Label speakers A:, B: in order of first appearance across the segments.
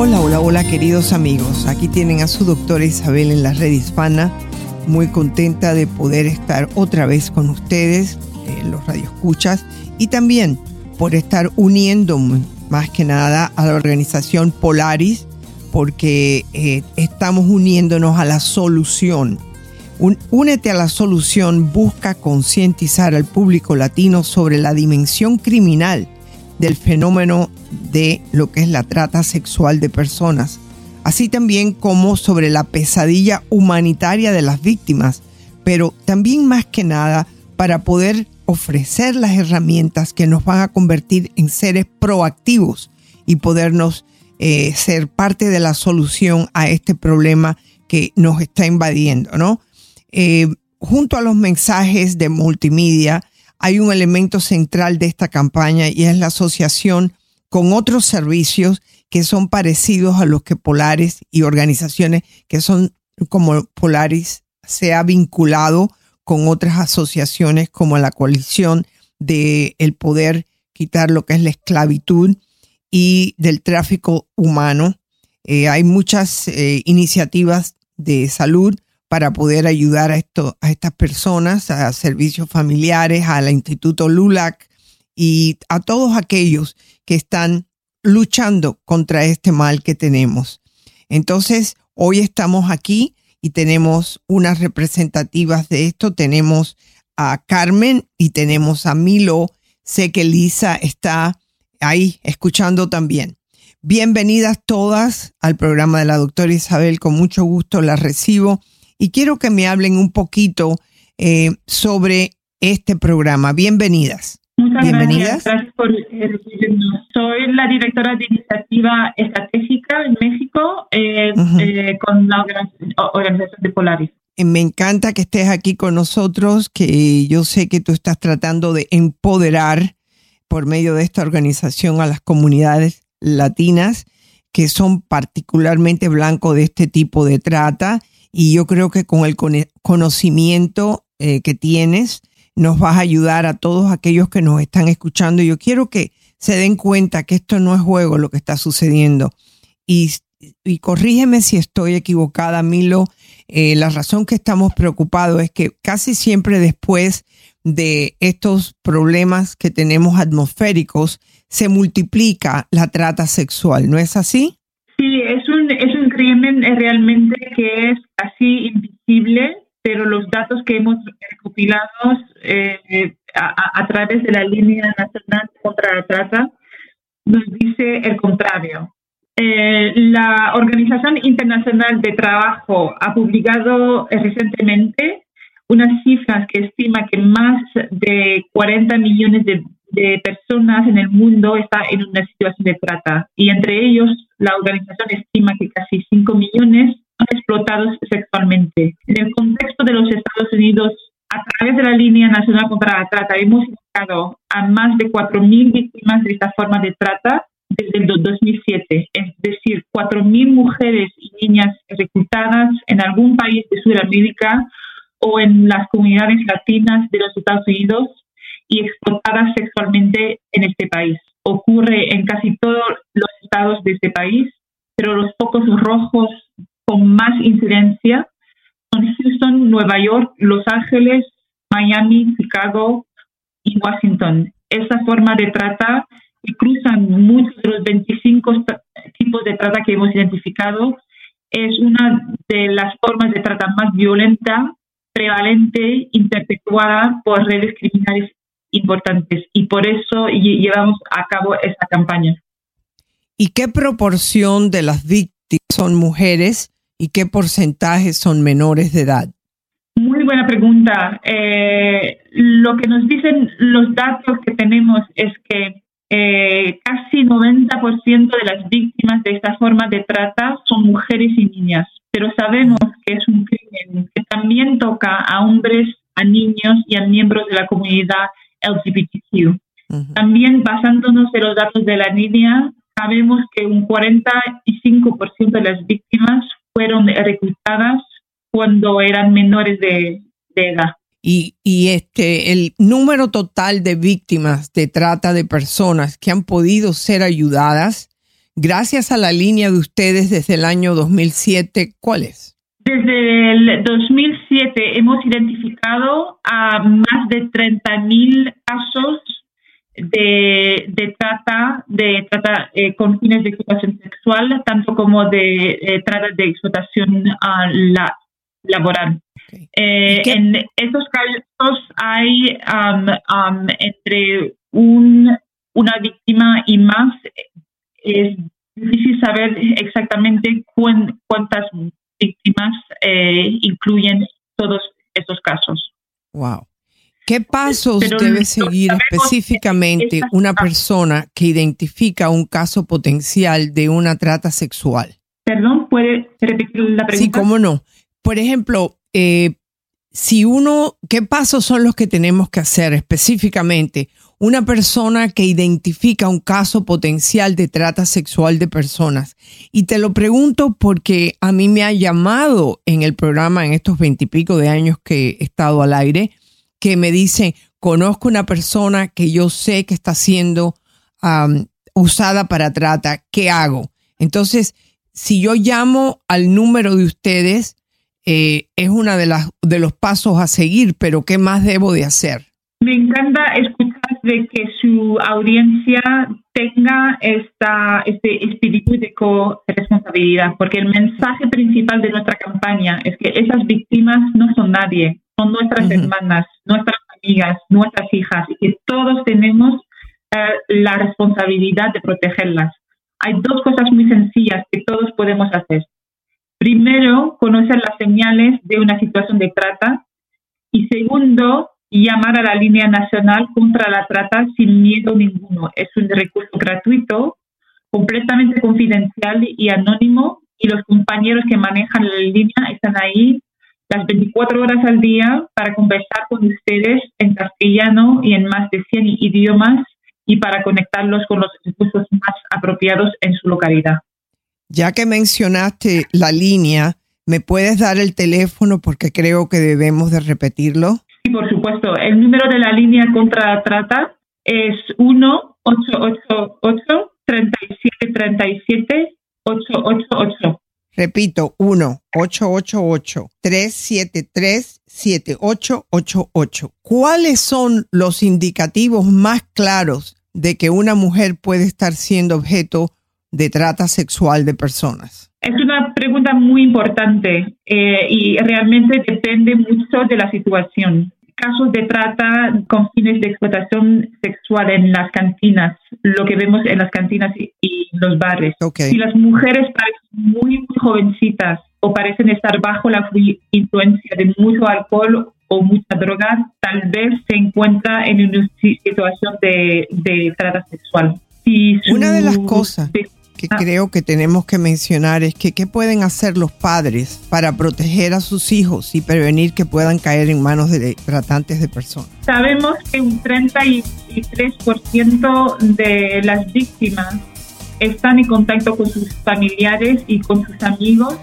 A: Hola, hola, hola queridos amigos. Aquí tienen a su doctora Isabel en la red hispana. Muy contenta de poder estar otra vez con ustedes, en los radioescuchas, y también por estar uniendo más que nada a la organización Polaris, porque eh, estamos uniéndonos a la solución. únete a la solución busca concientizar al público latino sobre la dimensión criminal del fenómeno de lo que es la trata sexual de personas, así también como sobre la pesadilla humanitaria de las víctimas, pero también más que nada para poder ofrecer las herramientas que nos van a convertir en seres proactivos y podernos eh, ser parte de la solución a este problema que nos está invadiendo, ¿no? Eh, junto a los mensajes de multimedia, hay un elemento central de esta campaña y es la asociación con otros servicios que son parecidos a los que Polaris y organizaciones que son como Polaris se ha vinculado con otras asociaciones como la coalición de el poder quitar lo que es la esclavitud y del tráfico humano. Eh, hay muchas eh, iniciativas de salud para poder ayudar a, esto, a estas personas, a servicios familiares, al Instituto LULAC y a todos aquellos que están luchando contra este mal que tenemos. Entonces, hoy estamos aquí y tenemos unas representativas de esto. Tenemos a Carmen y tenemos a Milo. Sé que Lisa está ahí escuchando también. Bienvenidas todas al programa de la doctora Isabel. Con mucho gusto la recibo y quiero que me hablen un poquito eh, sobre este programa. Bienvenidas.
B: Muchas Bienvenidas. gracias. por recibirnos. Soy la directora de iniciativa estratégica en México eh, eh, con la organización de Polaris.
A: Me encanta que estés aquí con nosotros, que yo sé que tú estás tratando de empoderar por medio de esta organización a las comunidades latinas que son particularmente blancos de este tipo de trata y yo creo que con el conocimiento eh, que tienes nos vas a ayudar a todos aquellos que nos están escuchando. Yo quiero que se den cuenta que esto no es juego lo que está sucediendo. Y, corrígeme si estoy equivocada, Milo. Eh, la razón que estamos preocupados es que casi siempre después de estos problemas que tenemos atmosféricos, se multiplica la trata sexual, ¿no es así?
B: Sí, es un, es un crimen realmente que es casi invisible, pero los datos que hemos recopilado eh, a, través de la línea nacional contra la trata nos dice el contrario. Eh, la Organización Internacional de Trabajo ha publicado recientemente unas cifras que estima que más de 40 millones de de personas en el mundo está en una situación de trata y entre ellos la organización estima que casi 5 millones son explotados sexualmente. En el contexto de los Estados Unidos, a través de la línea nacional contra la trata, hemos buscado a más de 4.000 víctimas de esta forma de trata desde el 2007, es decir, 4.000 mujeres y niñas reclutadas en algún país de Sudamérica o en las comunidades latinas de los Estados Unidos y explotadas sexualmente en este país. Ocurre en casi todos los estados de este país, pero los focos rojos con más incidencia son Houston, Nueva York, Los Ángeles, Miami, Chicago y Washington. Esa forma de trata que cruzan muchos de los 25 tipos de trata que hemos identificado es una de las formas de trata más violenta, prevalente, interpretuada por redes criminales importantes y por eso llevamos a cabo esta campaña.
A: ¿Y qué proporción de las víctimas son mujeres y qué porcentaje son menores de edad?
B: Muy buena pregunta. Eh, lo que nos dicen los datos que tenemos es que eh, casi 90% de las víctimas de esta forma de trata son mujeres y niñas, pero sabemos que es un crimen que también toca a hombres, a niños y a miembros de la comunidad LGBTQ. También basándonos en los datos de la línea, sabemos que un 45% de las víctimas fueron reclutadas cuando eran menores de, edad.
A: Y, y, este, el número total de víctimas de trata de personas que han podido ser ayudadas gracias a la línea de ustedes desde el año 2007, ¿cuál es?
B: Desde el 2007 hemos identificado a más de 30.000 casos de, trata, de trata eh, con fines de explotación sexual, tanto como de eh, trata de explotación uh, la, laboral. Eh, en estos casos hay um, um, entre un, una víctima y más. Es difícil saber exactamente cuántas víctimas incluyen todos estos casos.
A: Wow. ¿Qué pasos debe seguir específicamente una persona que identifica un caso potencial de una trata sexual?
B: Perdón, ¿puede repetir la pregunta?
A: Sí, cómo no. Por ejemplo, eh, si uno, ¿qué pasos son los que tenemos que hacer específicamente? Una persona que identifica un caso potencial de trata sexual de personas. Y te lo pregunto porque a mí me ha llamado en el programa en estos veintipico de años que he estado al aire que me dicen, conozco una persona que yo sé que está siendo usada para trata, ¿qué hago? Entonces, si yo llamo al número de ustedes, eh, es uno de, de los pasos a seguir, pero ¿qué más debo de hacer?
B: Me encanta de que su audiencia tenga esta, este espíritu de co-responsabilidad, porque el mensaje principal de nuestra campaña es que esas víctimas no son nadie, son nuestras hermanas, nuestras amigas, nuestras hijas, y que todos tenemos eh, la responsabilidad de protegerlas. Hay dos cosas muy sencillas que todos podemos hacer. Primero, conocer las señales de una situación de trata y segundo, llamar a la línea nacional contra la trata sin miedo ninguno. Es un recurso gratuito, completamente confidencial y anónimo y los compañeros que manejan la línea están ahí las 24 horas al día para conversar con ustedes en castellano y en más de 100 idiomas y para conectarlos con los recursos más apropiados en su localidad.
A: Ya que mencionaste la línea, ¿me puedes dar el teléfono porque creo que debemos de repetirlo?
B: Por supuesto. El número de la línea contra la trata es 1-888-3737-888.
A: Repito, 1-888-373-7888. ¿Cuáles son los indicativos más claros de que una mujer puede estar siendo objeto de trata sexual de personas?
B: Es una pregunta muy importante eh, y realmente depende mucho de la situación casos de trata con fines de explotación sexual en las cantinas, lo que vemos en las cantinas y, los bares. Si las mujeres parecen muy, jovencitas o parecen estar bajo la influencia de mucho alcohol o mucha droga, tal vez se encuentra en una situación de, trata sexual.
A: una de las cosas que ah. creo que tenemos que mencionar es que qué pueden hacer los padres para proteger a sus hijos y prevenir que puedan caer en manos de tratantes de personas.
B: Sabemos que un 33% de las víctimas están en contacto con sus familiares y con sus amigos,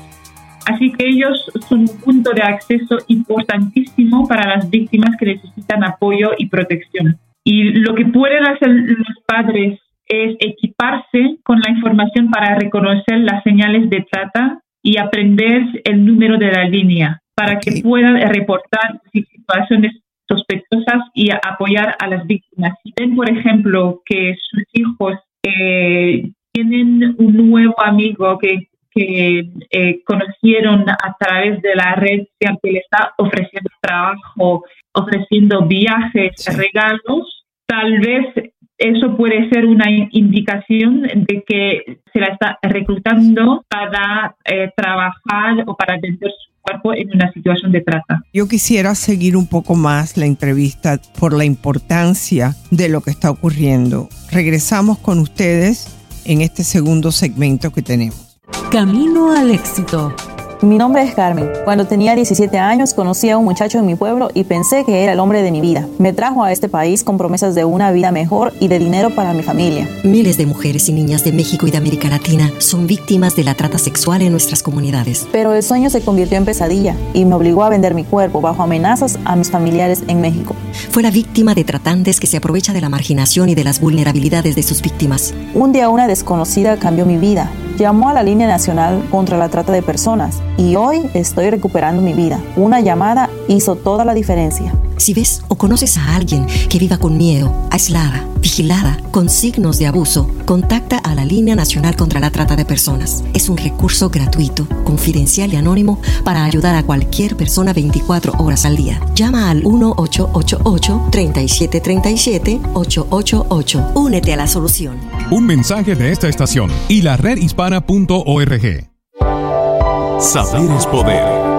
B: así que ellos son un punto de acceso importantísimo para las víctimas que necesitan apoyo y protección. Y lo que pueden hacer los padres es equiparse con la información para reconocer las señales de trata y aprender el número de la línea para que puedan reportar situaciones sospechosas y apoyar a las víctimas. Si ven, por ejemplo, que sus hijos eh, tienen un nuevo amigo que, eh, conocieron a través de la red que le está ofreciendo trabajo, ofreciendo viajes, regalos, tal vez eso puede ser una indicación de que se la está reclutando para eh, trabajar o para vender su cuerpo en una situación de trata.
A: Yo quisiera seguir un poco más la entrevista por la importancia de lo que está ocurriendo. Regresamos con ustedes en este segundo segmento que tenemos.
C: Camino al éxito.
D: Mi nombre es Carmen. Cuando tenía 17 años conocí a un muchacho en mi pueblo y pensé que era el hombre de mi vida. Me trajo a este país con promesas de una vida mejor y de dinero para mi familia.
E: Miles de mujeres y niñas de México y de América Latina son víctimas de la trata sexual en nuestras comunidades.
D: Pero el sueño se convirtió en pesadilla y me obligó a vender mi cuerpo bajo amenazas a mis familiares en México.
E: Fue la víctima de tratantes que se aprovecha de la marginación y de las vulnerabilidades de sus víctimas.
D: Un día una desconocida cambió mi vida llamó a la línea nacional contra la trata de personas y hoy estoy recuperando mi vida. Una llamada hizo toda la diferencia.
E: Si ves o conoces a alguien que viva con miedo, aislada, vigilada, con signos de abuso, contacta a la Línea Nacional contra la Trata de Personas. Es un recurso gratuito, confidencial y anónimo para ayudar a cualquier persona 24 horas al día. Llama al 1-888-3737-888. Únete a la solución.
F: Un mensaje de esta estación y la redhispana.org.
G: Saber es poder.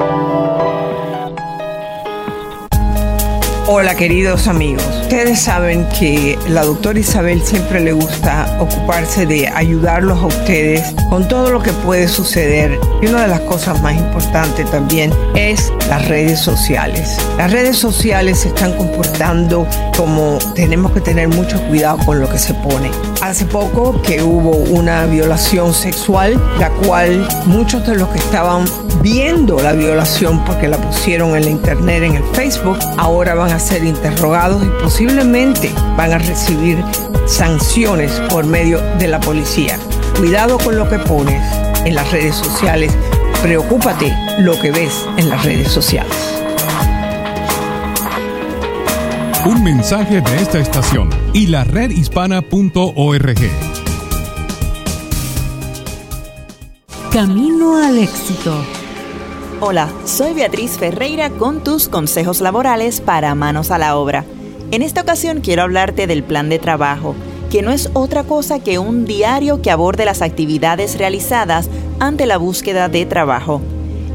A: Hola queridos amigos, ustedes saben que la doctora Isabel siempre le gusta ocuparse de ayudarlos a ustedes con todo lo que puede suceder y una de las cosas más importantes también es las redes sociales. Las redes sociales se están comportando como tenemos que tener mucho cuidado con lo que se pone. Hace poco que hubo una violación sexual, la cual muchos de los que estaban viendo la violación porque la pusieron en la internet, en el Facebook, ahora van a ser interrogados y posiblemente van a recibir sanciones por medio de la policía. Cuidado con lo que pones en las redes sociales. Preocúpate lo que ves en las redes sociales.
F: Un mensaje de esta estación y la redhispana.org.
C: Camino al éxito.
H: Hola, soy Beatriz Ferreira con tus consejos laborales para manos a la obra. En esta ocasión quiero hablarte del plan de trabajo, que no es otra cosa que un diario que aborde las actividades realizadas ante la búsqueda de trabajo.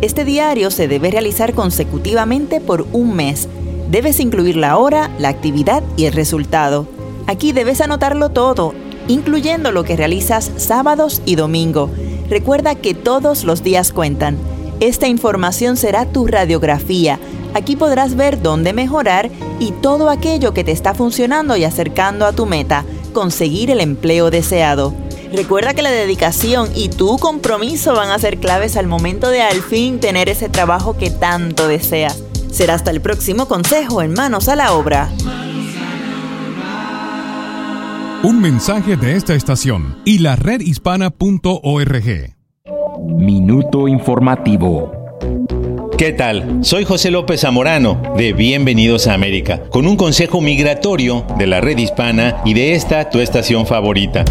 H: Este diario se debe realizar consecutivamente por un mes. Debes incluir la hora, la actividad y el resultado. Aquí debes anotarlo todo, incluyendo lo que realizas sábados y domingo. Recuerda que todos los días cuentan. Esta información será tu radiografía. Aquí podrás ver dónde mejorar y todo aquello que te está funcionando y acercando a tu meta, conseguir el empleo deseado. Recuerda que la dedicación y tu compromiso van a ser claves al momento de al fin tener ese trabajo que tanto deseas. Será hasta el próximo consejo en Manos a la Obra.
F: Un mensaje de esta estación y la redhispana.org.
I: Minuto informativo.
J: ¿Qué tal? Soy José López Zamorano de Bienvenidos a América, con un consejo migratorio de la red hispana y de esta tu estación favorita.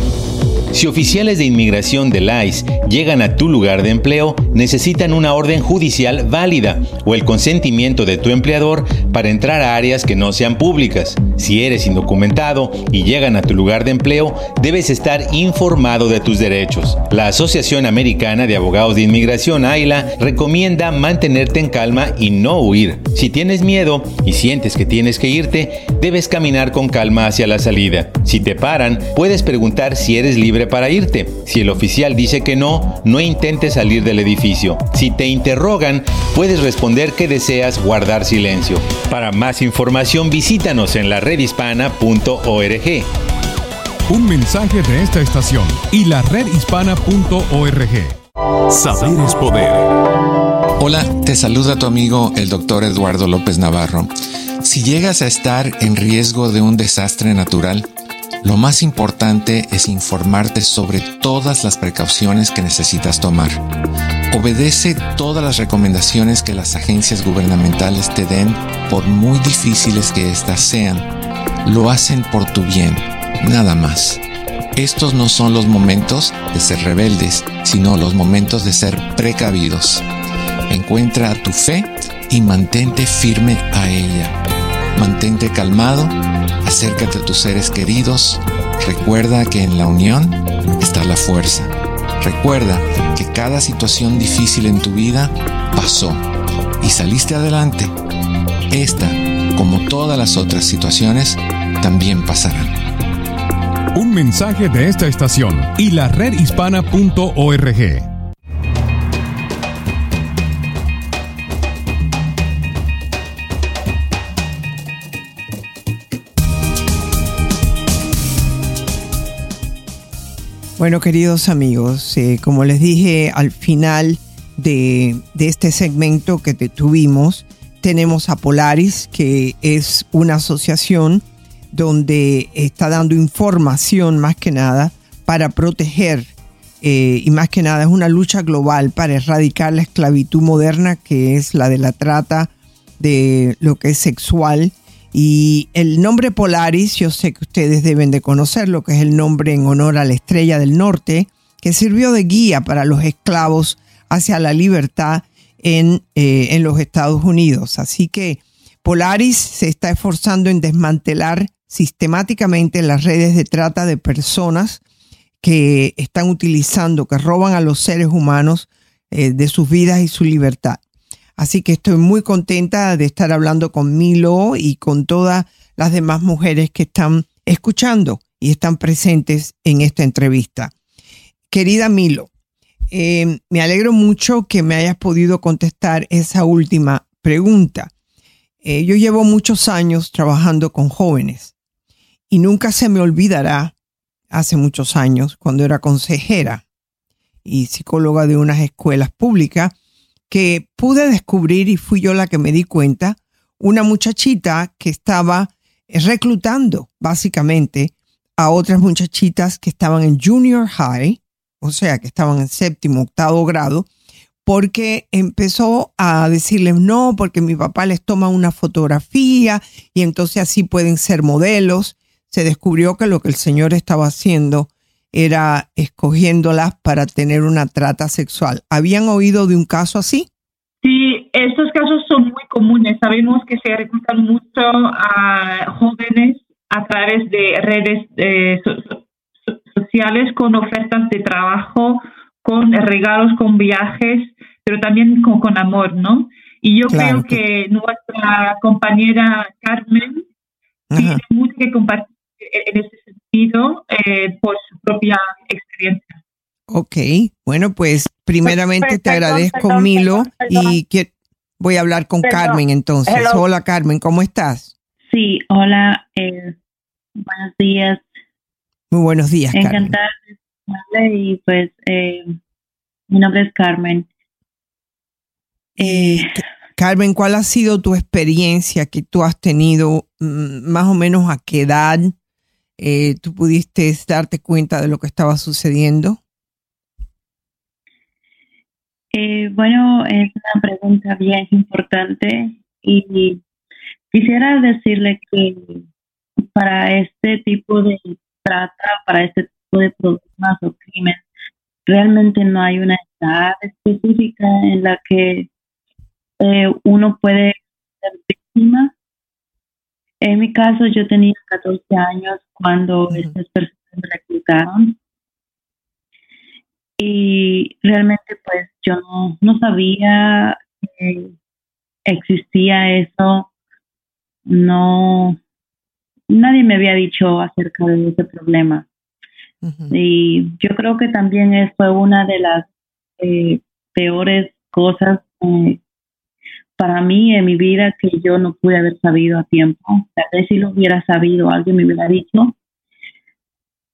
J: Si oficiales de inmigración del ICE llegan a tu lugar de empleo, necesitan una orden judicial válida o el consentimiento de tu empleador para entrar a áreas que no sean públicas. Si eres indocumentado y llegan a tu lugar de empleo, debes estar informado de tus derechos. La Asociación Americana de Abogados de Inmigración, AILA, recomienda mantenerte en calma y no huir. Si tienes miedo y sientes que tienes que irte, debes caminar con calma hacia la salida. Si te paran, puedes preguntar si eres libre para irte. Si el oficial dice que no, no intentes salir del edificio. Si te interrogan, puedes responder que deseas guardar silencio. Para más información visítanos en la redhispana.org.
F: Un mensaje de esta estación y la redhispana.org.
G: Saber es poder.
K: Hola, te saluda tu amigo el doctor Eduardo López Navarro. Si llegas a estar en riesgo de un desastre natural, lo más importante es informarte sobre todas las precauciones que necesitas tomar. Obedece todas las recomendaciones que las agencias gubernamentales te den, por muy difíciles que éstas sean. Lo hacen por tu bien, nada más. Estos no son los momentos de ser rebeldes, sino los momentos de ser precavidos. Encuentra tu fe y mantente firme a ella. Mantente calmado, acércate a tus seres queridos, recuerda que en la unión está la fuerza. Recuerda que cada situación difícil en tu vida pasó y saliste adelante, esta, como todas las otras situaciones, también pasarán.
F: Un mensaje de esta estación y la redhispana.org.
A: Bueno, queridos amigos, eh, como les dije al final de, de este segmento que te tuvimos, tenemos a Polaris, que es una asociación donde está dando información más que nada para proteger eh, y más que nada es una lucha global para erradicar la esclavitud moderna que es la de la trata de lo que es sexual y el nombre Polaris, yo sé que ustedes deben de conocerlo, que es el nombre en honor a la estrella del norte, que sirvió de guía para los esclavos hacia la libertad en, eh, en los Estados Unidos. Así que Polaris se está esforzando en desmantelar sistemáticamente las redes de trata de personas que están utilizando, que roban a los seres humanos eh, de sus vidas y su libertad. Así que estoy muy contenta de estar hablando con Milo y con todas las demás mujeres que están escuchando y están presentes en esta entrevista. Querida Milo, eh, me alegro mucho que me hayas podido contestar esa última pregunta. Eh, yo llevo muchos años trabajando con jóvenes y nunca se me olvidará, hace muchos años, cuando era consejera y psicóloga de unas escuelas públicas, que pude descubrir y fui yo la que me di cuenta, una muchachita que estaba reclutando básicamente a otras muchachitas que estaban en junior high, o sea, que estaban en séptimo, octavo grado, porque empezó a decirles no, porque mi papá les toma una fotografía y entonces así pueden ser modelos. Se descubrió que lo que el señor estaba haciendo era escogiéndolas para tener una trata sexual. ¿Habían oído de un caso así?
B: Sí, estos casos son muy comunes. Sabemos que se reclutan mucho a jóvenes a través de redes eh, sociales con ofertas de trabajo, con regalos, con viajes, pero también con, con amor, ¿no? Y yo creo que nuestra compañera Carmen tiene mucho que compartir en ese sentido eh, por su propia experiencia.
A: Ok, bueno, pues primeramente te agradezco, Milo, y que voy a hablar con Carmen entonces. Hola, Carmen, ¿cómo estás?
L: Sí, hola, eh, buenos días.
A: Muy buenos días,
L: Encantada de y pues eh, mi nombre es Carmen.
A: Eh, Carmen, ¿cuál ha sido tu experiencia que tú has tenido mm, más o menos a qué edad eh, tú pudiste darte cuenta de lo que estaba sucediendo?
L: Eh, bueno, es una pregunta bien importante y quisiera decirle que para este tipo de trata, para este tipo de problemas o crimen, realmente no hay una edad específica en la que eh, uno puede ser víctima en mi caso, yo tenía 14 años cuando estas personas me reclutaron. Y realmente, pues, yo no, sabía que existía eso. No, nadie me había dicho acerca de ese problema. Y yo creo que también fue una de las eh, peores cosas eh, para mí en mi vida que yo no pude haber sabido a tiempo. Tal vez si lo hubiera sabido, alguien me hubiera dicho,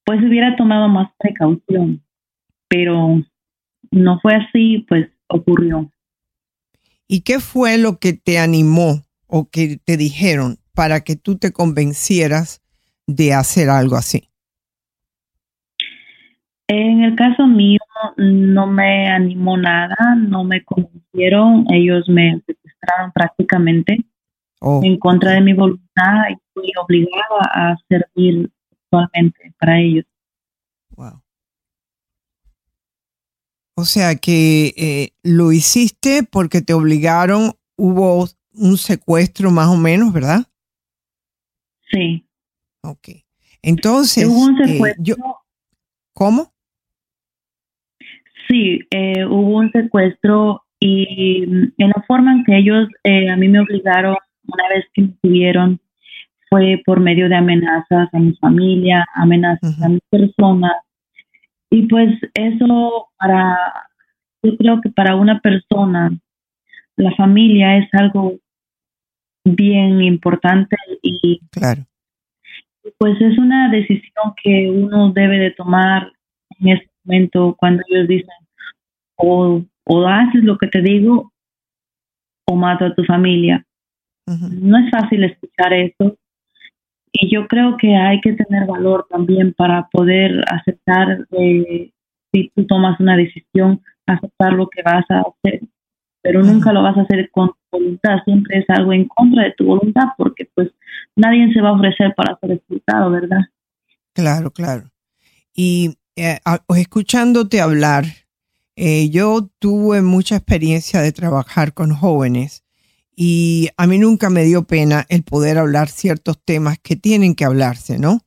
L: pues hubiera tomado más precaución. Pero no fue así, pues ocurrió.
A: ¿Y qué fue lo que te animó o que te dijeron para que tú te convencieras de hacer algo así?
L: En el caso mío, no me animó nada, no me convencieron, ellos me prácticamente
A: oh.
L: en contra de mi voluntad y fui obligada a servir actualmente para ellos.
A: Wow. O sea que eh, lo hiciste porque te obligaron, hubo un secuestro más o menos, ¿verdad?
L: Sí.
A: Ok. Entonces,
L: hubo un eh, secuestro.
A: ¿cómo?
L: Sí, eh, hubo un secuestro Y en la forma en que ellos eh, a mí me obligaron, una vez que me tuvieron, fue por medio de amenazas a mi familia, amenazas a mi persona. Y pues eso para, yo creo que para una persona, la familia es algo bien importante y
A: claro.
L: pues es una decisión que uno debe de tomar en ese momento cuando ellos dicen o, o haces lo que te digo o mato a tu familia. No es fácil escuchar eso y yo creo que hay que tener valor también para poder aceptar eh, si tú tomas una decisión, aceptar lo que vas a hacer, pero nunca lo vas a hacer con voluntad, siempre es algo en contra de tu voluntad porque pues nadie se va a ofrecer para ser escuchado, ¿verdad?
A: Claro, claro. Y eh, escuchándote hablar, eh, yo tuve mucha experiencia de trabajar con jóvenes y a mí nunca me dio pena el poder hablar ciertos temas que tienen que hablarse, ¿no?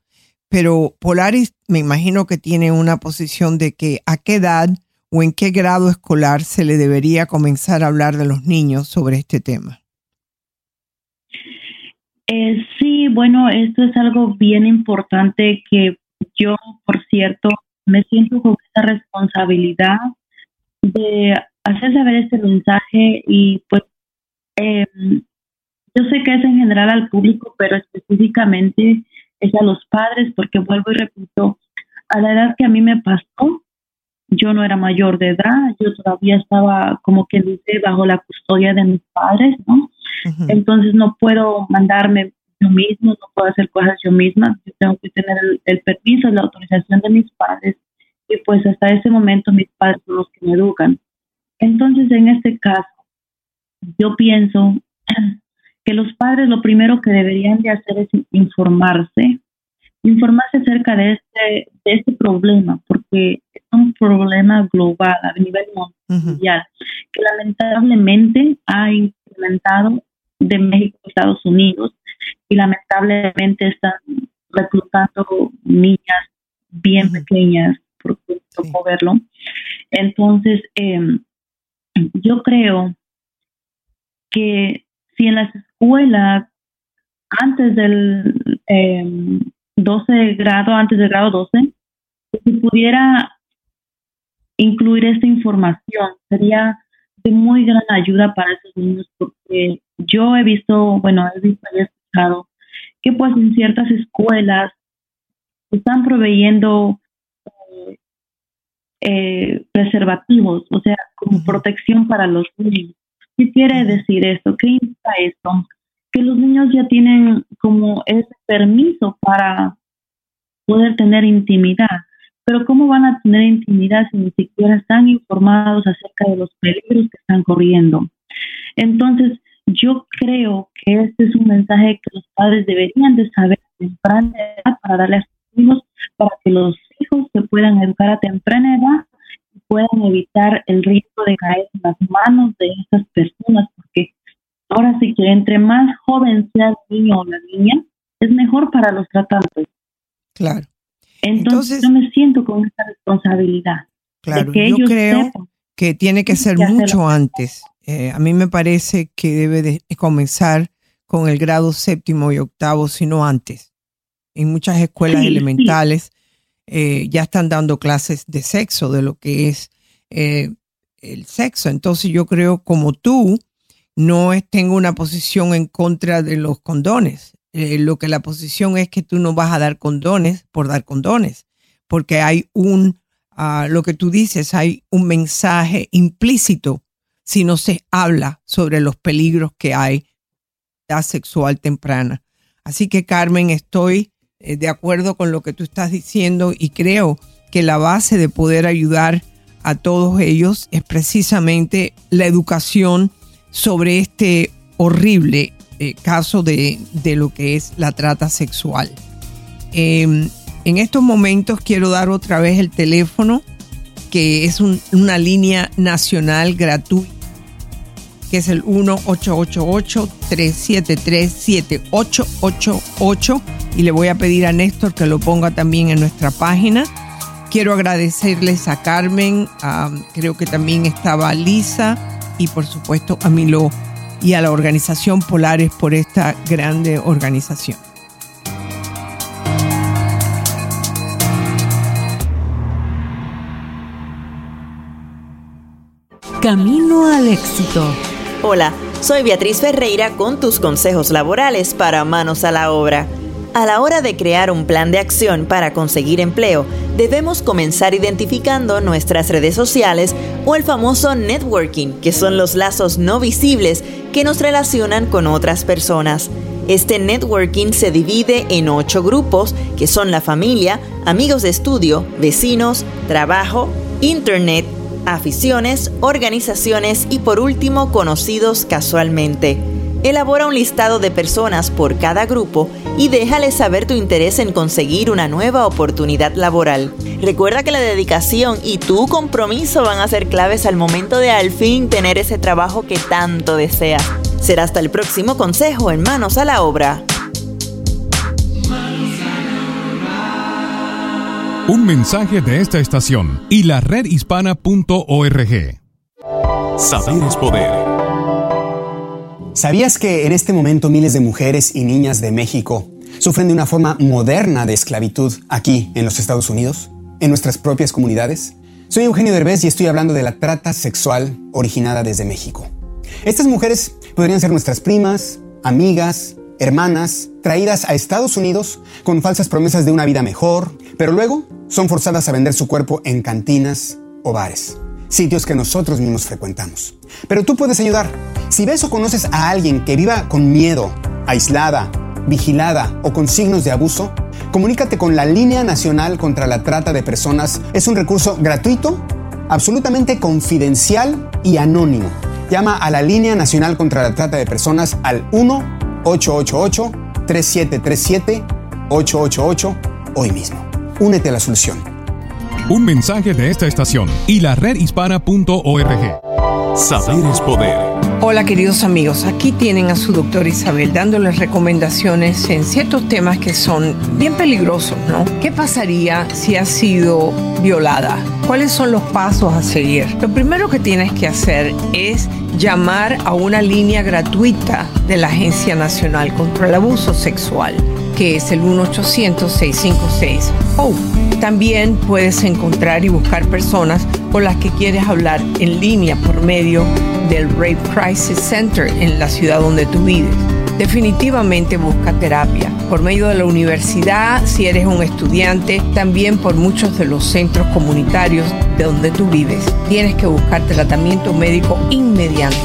A: Pero Polaris me imagino que tiene una posición de que a qué edad o en qué grado escolar se le debería comenzar a hablar de los niños sobre este tema.
L: Eh, sí, bueno, esto es algo bien importante que yo, por cierto, me siento con esta responsabilidad de hacer saber este mensaje y pues eh, yo sé que es en general al público, pero específicamente es a los padres, porque vuelvo y repito, a la edad que a mí me pasó, yo no era mayor de edad, yo todavía estaba como que dice bajo la custodia de mis padres, ¿no? Entonces no puedo mandarme yo mismo, no puedo hacer cosas yo misma, yo tengo que tener el, el permiso, la autorización de mis padres y pues hasta ese momento mis padres son los que me educan. Entonces en este caso, yo pienso que los padres lo primero que deberían de hacer es informarse, informarse acerca de este, de este problema, porque es un problema global a nivel mundial, que lamentablemente ha incrementado de México a Estados Unidos y lamentablemente están reclutando niñas bien pequeñas, porque tocó verlo. Entonces, em, yo creo que si en las escuelas antes del 12 em, grado, antes del grado 12, si pudiera incluir esta información, sería de muy gran ayuda para esos niños porque yo he visto, bueno, he visto y he escuchado que pues en ciertas escuelas están proveyendo eh, eh, preservativos, o sea, como protección para los niños. ¿Qué quiere decir esto? ¿Qué implica esto? Que los niños ya tienen como ese permiso para poder tener intimidad. Pero ¿cómo van a tener intimidad si ni siquiera están informados acerca de los peligros que están corriendo? Entonces, yo creo que este es un mensaje que los padres deberían de saber temprana edad para darle a sus hijos, para que los hijos se puedan educar a temprana edad puedan evitar el riesgo de caer en las manos de esas personas, porque ahora sí que entre más joven sea el niño o la niña, es mejor para los tratantes.
A: Claro.
L: Entonces, yo me siento con esta responsabilidad.
A: Claro, yo creo que tiene que ser mucho antes. Eh, a mí me parece que debe de comenzar con el grado séptimo y octavo, sino antes. En muchas escuelas elementales eh, ya están dando clases de sexo, de lo que es eh, el sexo. Entonces yo creo como tú, no tengo una posición en contra de los condones. Eh, lo que la posición es que tú no vas a dar condones por dar condones, porque hay un, ah, lo que tú dices, hay un mensaje implícito si no se habla sobre los peligros que hay la sexual temprana. Así que Carmen, estoy de acuerdo con lo que tú estás diciendo y creo que la base de poder ayudar a todos ellos es precisamente la educación sobre este horrible eh, caso de, lo que es la trata sexual. Em, en estos momentos quiero dar otra vez el teléfono, que es una línea nacional gratuita, que es el 1-888-373-7888 y le voy a pedir a Néstor que lo ponga también en nuestra página. Quiero agradecerles a Carmen, creo que también estaba Lisa, y por supuesto a Milo y a la organización Polares por esta grande organización.
C: Camino al éxito.
H: Hola, soy Beatriz Ferreira con tus consejos laborales para manos a la obra. A la hora de crear un plan de acción para conseguir empleo, debemos comenzar identificando nuestras redes sociales o el famoso networking, que son los lazos no visibles que nos relacionan con otras personas. Este networking se divide en ocho grupos, que son la familia, amigos de estudio, vecinos, trabajo, internet, aficiones, organizaciones y por último conocidos casualmente. Elabora un listado de personas por cada grupo y déjale saber tu interés en conseguir una nueva oportunidad laboral. Recuerda que la dedicación y tu compromiso van a ser claves al momento de al fin tener ese trabajo que tanto deseas. Será hasta el próximo consejo en Manos a la Obra.
F: Un mensaje de esta estación y la redhispana.org.
G: Saber es poder.
M: ¿Sabías que en este momento miles de mujeres y niñas de México sufren de una forma moderna de esclavitud aquí en los Estados Unidos, en nuestras propias comunidades? Soy Eugenio Derbez y estoy hablando de la trata sexual originada desde México. Estas mujeres podrían ser nuestras primas, amigas, hermanas, traídas a Estados Unidos con falsas promesas de una vida mejor, pero luego son forzadas a vender su cuerpo en cantinas o bares sitios que nosotros mismos frecuentamos. Pero tú puedes ayudar. Si ves o conoces a alguien que viva con miedo, aislada, vigilada o con signos de abuso, comunícate con la Línea Nacional contra la Trata de Personas. Es un recurso gratuito, absolutamente confidencial y anónimo. Llama a la Línea Nacional contra la Trata de Personas al 1-888-3737-888 hoy mismo. Únete a la solución.
F: Un mensaje de esta estación y la redhispana.org.
G: Saber es poder.
A: Hola queridos amigos, aquí tienen a su doctor Isabel dándoles recomendaciones en ciertos temas que son bien peligrosos, ¿no? ¿Qué pasaría si has sido violada? ¿Cuáles son los pasos a seguir? Lo primero que tienes que hacer es llamar a una línea gratuita de la Agencia Nacional contra el Abuso Sexual que es el 1-800-656-HOPE. También puedes encontrar y buscar personas con las que quieres hablar en línea por medio del Rape Crisis Center en la ciudad donde tú vives. Definitivamente busca terapia por medio de la universidad, si eres un estudiante, también por muchos de los centros comunitarios de donde tú vives. Tienes que buscar tratamiento médico inmediato.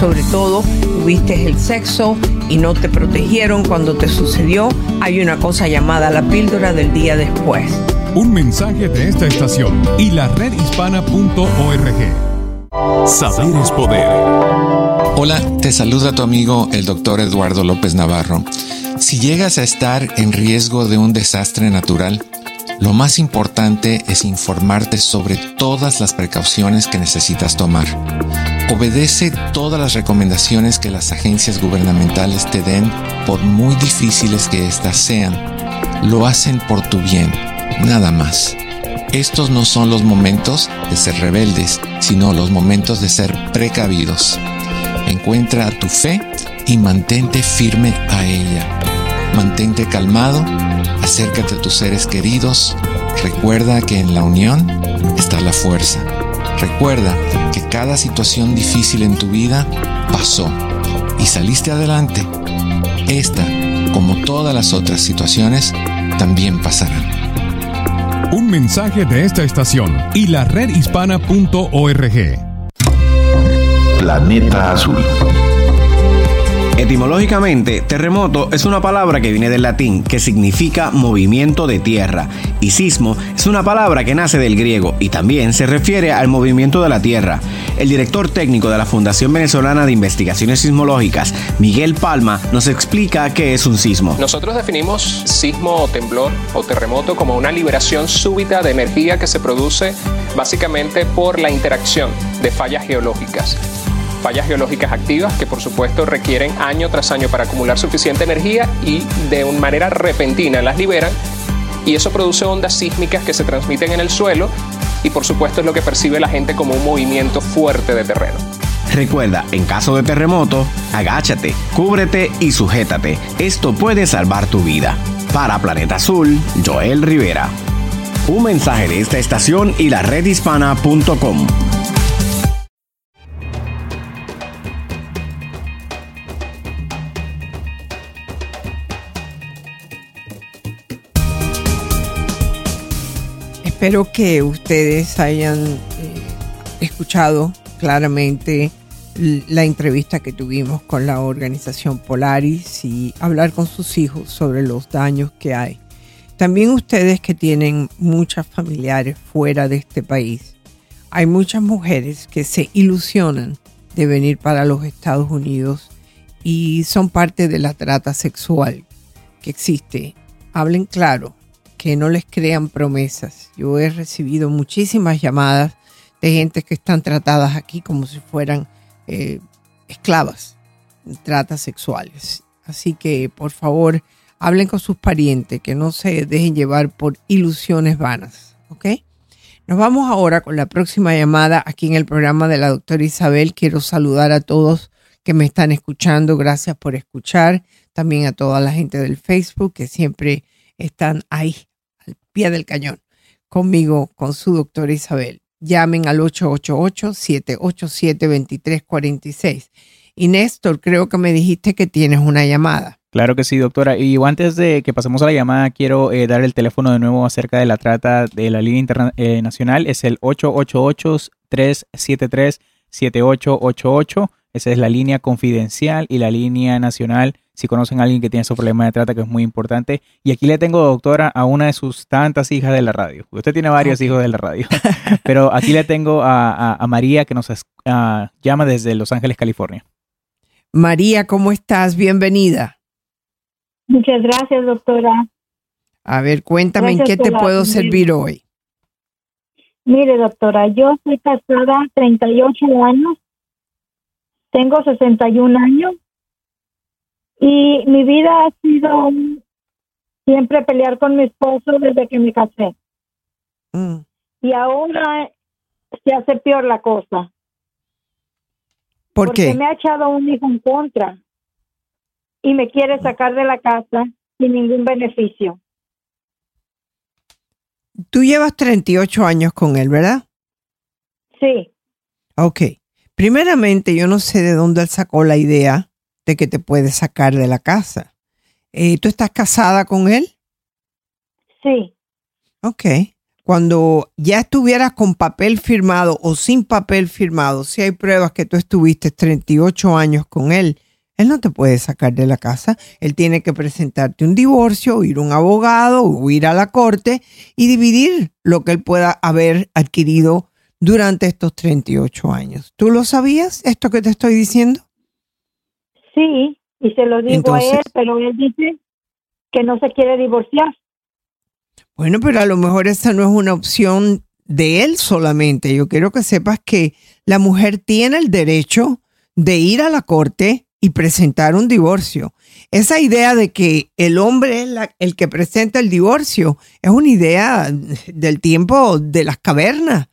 A: Sobre todo, tuviste el sexo y no te protegieron cuando te sucedió, hay una cosa llamada la píldora del día después.
F: Un mensaje de esta estación y la redhispana.org.
G: Saber es poder.
K: Hola, te saluda tu amigo el doctor Eduardo López Navarro. Si llegas a estar en riesgo de un desastre natural, lo más importante es informarte sobre todas las precauciones que necesitas tomar. Obedece todas las recomendaciones que las agencias gubernamentales te den, por muy difíciles que éstas sean. Lo hacen por tu bien nada más. Estos no son los momentos de ser rebeldes, sino los momentos de ser precavidos. Encuentra tu fe y mantente firme a ella. Mantente calmado, acércate a tus seres queridos. Recuerda que en la unión está la fuerza. Recuerda que cada situación difícil en tu vida pasó y saliste adelante. Esta, como todas las otras situaciones, también pasarán.
F: Un mensaje de esta estación y la redhispana.org.
G: Planeta Azul.
N: Etimológicamente, terremoto es una palabra que viene del latín que significa movimiento de tierra y sismo es una palabra que nace del griego y también se refiere al movimiento de la tierra. El director técnico de la Fundación Venezolana de Investigaciones Sismológicas, Miguel Palma, nos explica qué es un sismo.
O: Nosotros definimos sismo o temblor o terremoto como una liberación súbita de energía que se produce básicamente por la interacción de fallas geológicas fallas geológicas activas que por supuesto requieren año tras año para acumular suficiente energía y de una manera repentina las liberan y eso produce ondas sísmicas que se transmiten en el suelo y por supuesto es lo que percibe la gente como un movimiento fuerte de terreno.
N: Recuerda, en caso de terremoto, agáchate, cúbrete y sujétate. Esto puede salvar tu vida. Para Planeta Azul, Joel Rivera. Un mensaje de esta estación y la redhispana.com.
A: Espero que ustedes hayan eh, escuchado claramente la entrevista que tuvimos con la organización Polaris y hablar con sus hijos sobre los daños que hay. También ustedes que tienen muchas familiares fuera de este país. Hay muchas mujeres que se ilusionan de venir para los Estados Unidos y son parte de la trata sexual que existe. Hablen claro, que no les crean promesas. Yo he recibido muchísimas llamadas de gente que están tratadas aquí como si fueran eh, esclavas, tratas sexuales. Así que por favor hablen con sus parientes, que no se dejen llevar por ilusiones vanas. ¿Ok? Nos vamos ahora con la próxima llamada aquí en el programa de la doctora Isabel. Quiero saludar a todos que me están escuchando. Gracias por escuchar. También a toda la gente del Facebook que siempre están ahí pie del cañón conmigo, con su doctora Isabel llamen al 888-787-2346. Y Néstor, creo que me dijiste que tienes una llamada.
P: Claro que sí, doctora. Y antes de que pasemos a la llamada, quiero eh, dar el teléfono de nuevo acerca de la trata de la línea internacional. Eh, es el 888-373-7888. Esa es la línea confidencial y la línea nacional si conocen a alguien que tiene su problema de trata, que es muy importante. Y aquí le tengo, doctora, a una de sus tantas hijas de la radio. Usted tiene varios hijos de la radio, pero aquí le tengo a, María que nos llama desde Los Ángeles, California.
A: María, ¿cómo estás? Bienvenida.
Q: Muchas gracias, doctora.
A: A ver, cuéntame en qué te puedo servir hoy.
Q: Mire, doctora, yo soy casada 38 años, tengo 61 años y mi vida ha sido siempre pelear con mi esposo desde que me casé. Mm. Y ahora se hace peor la cosa.
A: ¿Por
Q: Porque me ha echado un hijo en contra y me quiere sacar de la casa sin ningún beneficio.
A: Tú llevas 38 años con él, ¿verdad?
Q: Sí.
A: Ok. Primeramente, yo no sé de dónde él sacó la idea de que te puede sacar de la casa. Eh, ¿Tú estás casada con él?
Q: Sí.
A: Ok. Cuando ya estuvieras con papel firmado o sin papel firmado, si hay pruebas que tú estuviste 38 años con él, él no te puede sacar de la casa. Él tiene que presentarte un divorcio, ir a un abogado o ir a la corte y dividir lo que él pueda haber adquirido durante estos 38 años. ¿Tú lo sabías, esto que te estoy diciendo?
Q: Sí, y se lo digo a él, pero él dice que no se quiere divorciar.
A: Bueno, pero a lo mejor esa no es una opción de él solamente. Yo quiero que sepas que la mujer tiene el derecho de ir a la corte y presentar un divorcio. Esa idea de que el hombre es el que presenta el divorcio es una idea del tiempo de las cavernas.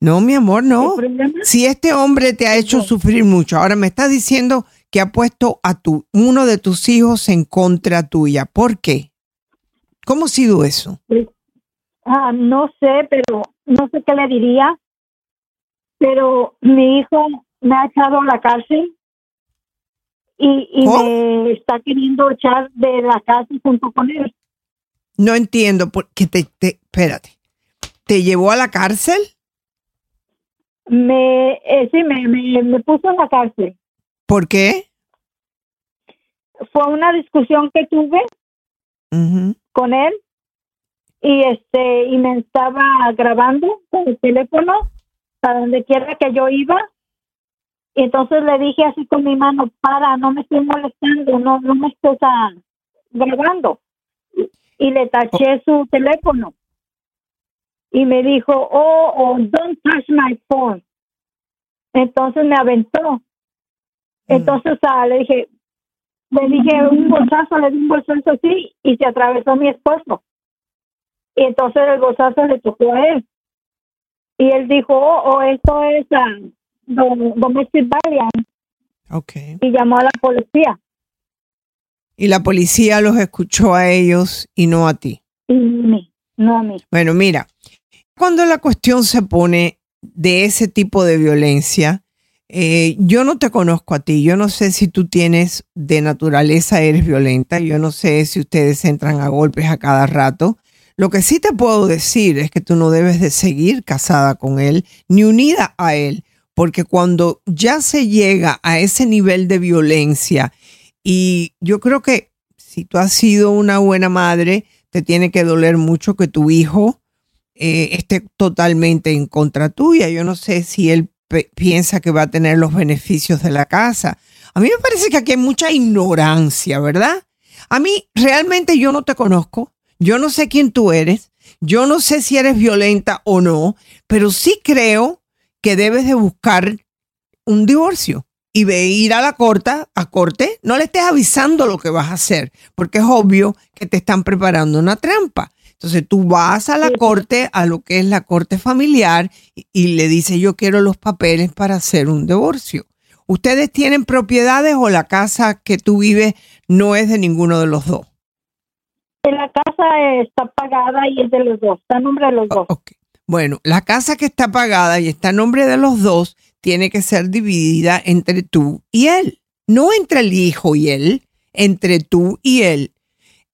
A: No, mi amor, no. Si este hombre te ha hecho sufrir mucho, ahora me está diciendo que ha puesto a tu, uno de tus hijos en contra tuya. ¿Por qué? ¿Cómo ha sido eso?
Q: Ah, no sé, pero no sé qué le diría. Pero mi hijo me ha echado a la cárcel y, me está queriendo echar de la cárcel junto con él.
A: No entiendo, porque te, te, espérate, ¿te llevó a la cárcel?
Q: Me, eh, sí, me, me, me puso en la cárcel.
A: ¿Por qué?
Q: Fue una discusión que tuve con él y este y me estaba grabando con el teléfono para donde quiera que yo iba. Y entonces le dije así con mi mano para no me estés molestando no no me estés ah, grabando y, le taché su teléfono. Y me dijo oh, oh don't touch my phone entonces me aventó Entonces le dije, le dije un bolsazo, le di un bolsazo así y se atravesó mi esposo. Y entonces el bolsazo le tocó a él. Y él dijo, oh, oh esto es, ah, domestic violence.
A: Okay.
Q: Y llamó a la policía.
A: Y la policía los escuchó a ellos y no a ti.
Q: Y no a mí.
A: Bueno, mira, cuando la cuestión se pone de ese tipo de violencia, eh, yo no te conozco a ti, yo no sé si tú tienes de naturaleza, eres violenta, yo no sé si ustedes entran a golpes a cada rato. Lo que sí te puedo decir es que tú no debes de seguir casada con él ni unida a él, porque cuando ya se llega a ese nivel de violencia, y yo creo que si tú has sido una buena madre, te tiene que doler mucho que tu hijo eh, esté totalmente en contra tuya. Yo no sé si él piensa que va a tener los beneficios de la casa. A mí me parece que aquí hay mucha ignorancia, ¿verdad? A mí realmente yo no te conozco, yo no sé quién tú eres, yo no sé si eres violenta o no, pero sí creo que debes de buscar un divorcio y ve ir a la corte, a corte, no le estés avisando lo que vas a hacer, porque es obvio que te están preparando una trampa. Entonces tú vas a la corte, a lo que es la corte familiar, y, le dices, yo quiero los papeles para hacer un divorcio. ¿Ustedes tienen propiedades o la casa que tú vives no es de ninguno de los dos?
Q: La casa está pagada y es de los dos, está a nombre de los dos.
A: Bueno, la casa que está pagada y está a nombre de los dos tiene que ser dividida entre tú y él, no entre el hijo y él, entre tú y él.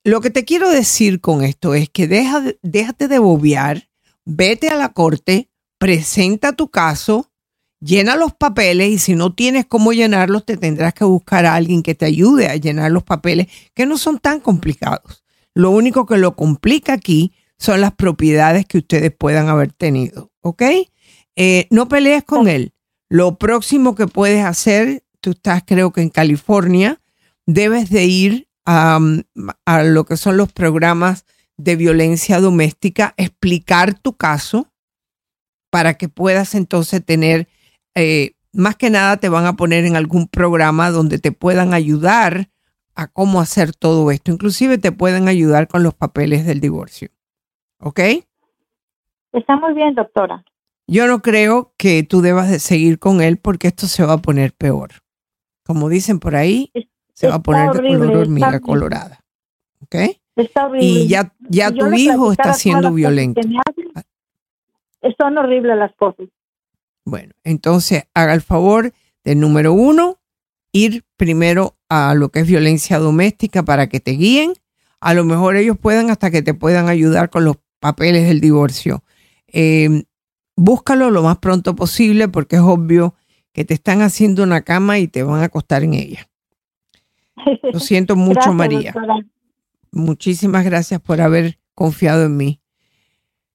A: Lo que te quiero decir con esto es que deja, déjate de bobear, vete a la corte, presenta tu caso, llena los papeles y si no tienes cómo llenarlos, te tendrás que buscar a alguien que te ayude a llenar los papeles, que no son tan complicados. Lo único que lo complica aquí son las propiedades que ustedes puedan haber tenido, ¿ok? Eh, no pelees con él. Lo próximo que puedes hacer, tú estás creo que en California, debes de ir a, lo que son los programas de violencia doméstica, explicar tu caso para que puedas entonces tener, eh, más que nada te van a poner en algún programa donde te puedan ayudar a cómo hacer todo esto. Inclusive te pueden ayudar con los papeles del divorcio. ¿Ok?
Q: Está muy bien, doctora.
A: Yo no creo que tú debas de seguir con él porque esto se va a poner peor. Como dicen por ahí, se va a poner de color hormiga colorada. ¿Ok? Y ya, ya tu hijo está siendo violento.
Q: Son horribles las cosas.
A: Bueno, entonces haga el favor de número uno, ir primero a lo que es violencia doméstica para que te guíen. A lo mejor ellos puedan hasta que te puedan ayudar con los papeles del divorcio. Eh, búscalo lo más pronto posible porque es obvio que te están haciendo una cama y te van a acostar en ella. Lo siento mucho, María. Muchísimas gracias por haber confiado en mí.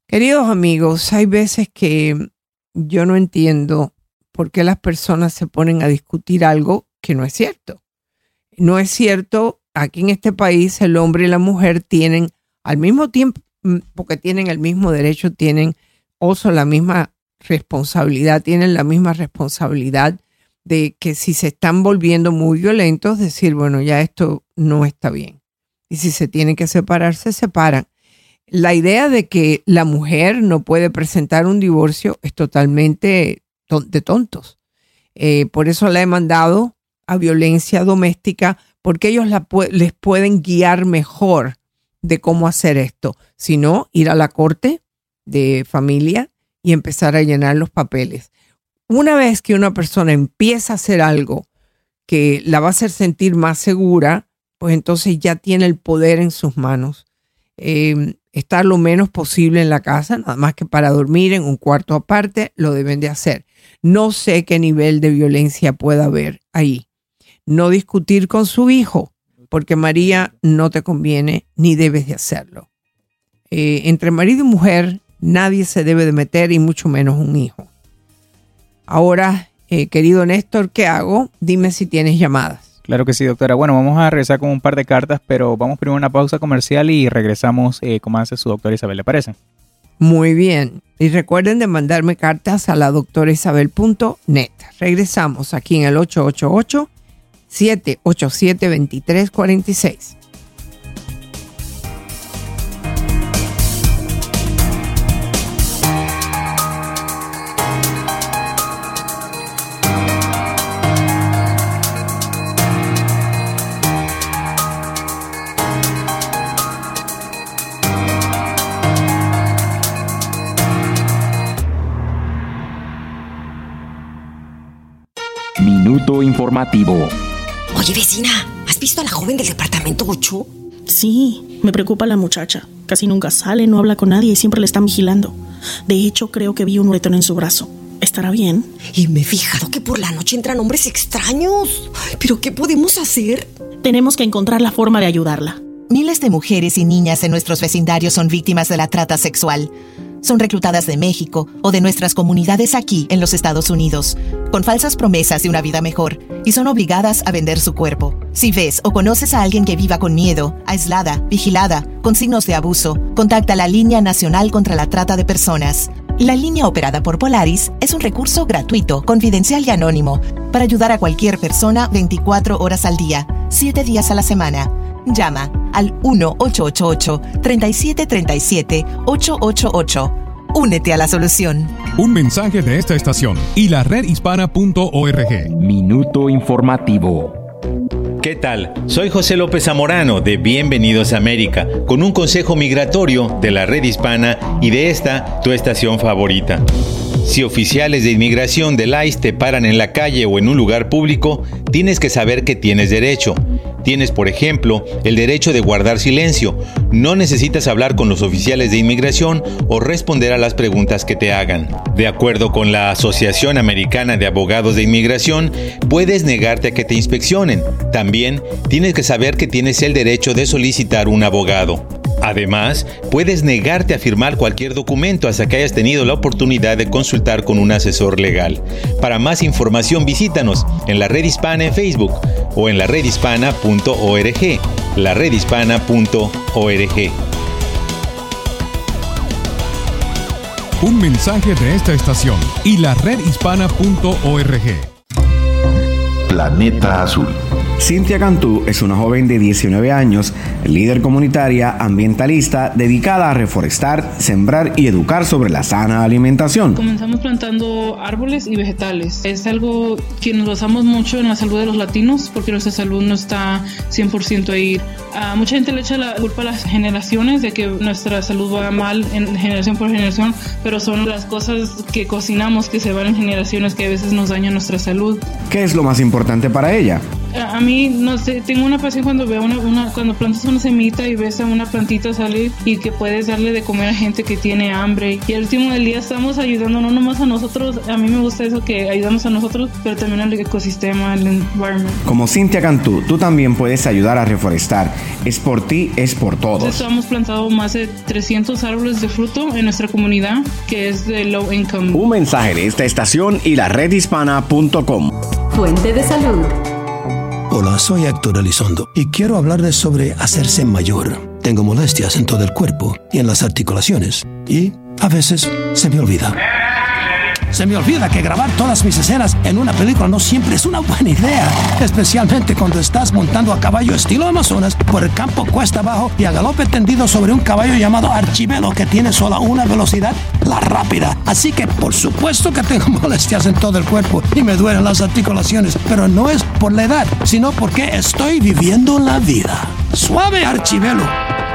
A: Queridos amigos, hay veces que yo no entiendo por qué las personas se ponen a discutir algo que no es cierto. No es cierto, aquí en este país el hombre y la mujer tienen al mismo tiempo, mm, porque tienen el mismo derecho, tienen la misma responsabilidad, tienen la misma responsabilidad de que si se están volviendo muy violentos, decir, bueno, ya esto no está bien. Y si se tienen que separar, se separan. La idea de que la mujer no puede presentar un divorcio es totalmente de tontos. Eh, por eso la he mandado a violencia doméstica, porque ellos les pueden guiar mejor de cómo hacer esto. Si no, ir a la corte, de familia y empezar a llenar los papeles. Una vez que una persona empieza a hacer algo que la va a hacer sentir más segura, pues entonces ya tiene el poder en sus manos. Em, estar lo menos posible en la casa, nada más que para dormir en un cuarto aparte, lo deben de hacer. No sé qué nivel de violencia pueda haber ahí. No discutir con su hijo, porque María no te conviene ni debes de hacerlo. Eh, entre marido y mujer nadie se debe de meter y mucho menos un hijo. Ahora, eh, querido Néstor, ¿qué hago? Dime si tienes llamadas.
P: Claro que sí, doctora. Bueno, vamos a regresar con un par de cartas, pero vamos primero a una pausa comercial y regresamos eh, como hace su doctora Isabel, ¿le parece?
A: Muy bien. Y recuerden de mandarme cartas a la doctorisabel.net. Regresamos aquí en el 888 787 2346.
I: Informativo.
E: Oye, vecina, ¿has visto a la joven del departamento 8?
R: Sí, me preocupa la muchacha. Casi nunca sale, no habla con nadie y siempre le están vigilando. De hecho, creo que vi un moretón en su brazo. ¿Estará bien?
E: Y me he fijado que por la noche entran hombres extraños. ¿Pero qué podemos hacer?
R: Tenemos que encontrar la forma de ayudarla.
S: Miles de mujeres y niñas en nuestros vecindarios son víctimas de la trata sexual. Son reclutadas de México o de nuestras comunidades aquí en los Estados Unidos, con falsas promesas de una vida mejor, y son obligadas a vender su cuerpo. Si ves o conoces a alguien que viva con miedo, aislada, vigilada, con signos de abuso, contacta la Línea Nacional contra la Trata de Personas. La línea operada por Polaris es un recurso gratuito, confidencial y anónimo para ayudar a cualquier persona 24 horas al día, 7 días a la semana. Llama al 1-888-3737-888. Únete a la solución.
F: Un mensaje de esta estación y la redhispana.org.
I: Minuto informativo.
J: ¿Qué tal? Soy José López Zamorano de Bienvenidos a América, con un consejo migratorio de la red hispana y de esta, tu estación favorita. Si oficiales de inmigración del ICE te paran en la calle o en un lugar público, tienes que saber que tienes derecho. Tienes, por ejemplo, el derecho de guardar silencio. No necesitas hablar con los oficiales de inmigración o responder a las preguntas que te hagan. De acuerdo con la Asociación Americana de Abogados de Inmigración, puedes negarte a que te inspeccionen. También tienes que saber que tienes el derecho de solicitar un abogado. Además, puedes negarte a firmar cualquier documento hasta que hayas tenido la oportunidad de consultar con un asesor legal. Para más información visítanos en la red hispana en Facebook o en la redhispana.org. La redhispana.org.
F: Un mensaje de esta estación y la redhispana.org.
T: Planeta Azul.
N: Cintia Cantú es una joven de 19 años, líder comunitaria ambientalista dedicada a reforestar, sembrar y educar sobre la sana alimentación.
U: Comenzamos plantando árboles y vegetales. Es algo que nos basamos mucho en la salud de los latinos porque nuestra salud no está 100% ahí. A mucha gente le echa la culpa a las generaciones de que nuestra salud va mal en generación por generación, pero son las cosas que cocinamos que se van en generaciones que a veces nos dañan nuestra salud.
N: ¿Qué es lo más importante para ella?
U: A mí, no sé, tengo una pasión cuando veo una, una, cuando plantas una semita y ves a una plantita salir y que puedes darle de comer a gente que tiene hambre. Y al último del día estamos ayudando no nomás a nosotros, a mí me gusta eso que ayudamos a nosotros, pero también al ecosistema, al environment.
N: Como Cintia Cantú, tú también puedes ayudar a reforestar. Es por ti, es por todos.
U: Entonces, hemos plantado más de 300 árboles de fruto en nuestra comunidad, que es de low income.
N: Un mensaje de esta estación y la redhispana.com.
C: Fuente de salud.
V: Hola, soy Héctor Elizondo y quiero hablarles sobre hacerse mayor. Tengo molestias en todo el cuerpo y en las articulaciones y a veces se me olvida. Se me olvida que grabar todas mis escenas en una película no siempre es una buena idea, especialmente cuando estás montando a caballo estilo Amazonas por el campo cuesta abajo y a galope tendido sobre un caballo llamado Archivelo que tiene solo una velocidad, la rápida. Así que por supuesto que tengo molestias en todo el cuerpo y me duelen las articulaciones, pero no es por la edad, sino porque estoy viviendo la vida. Suave Archivelo.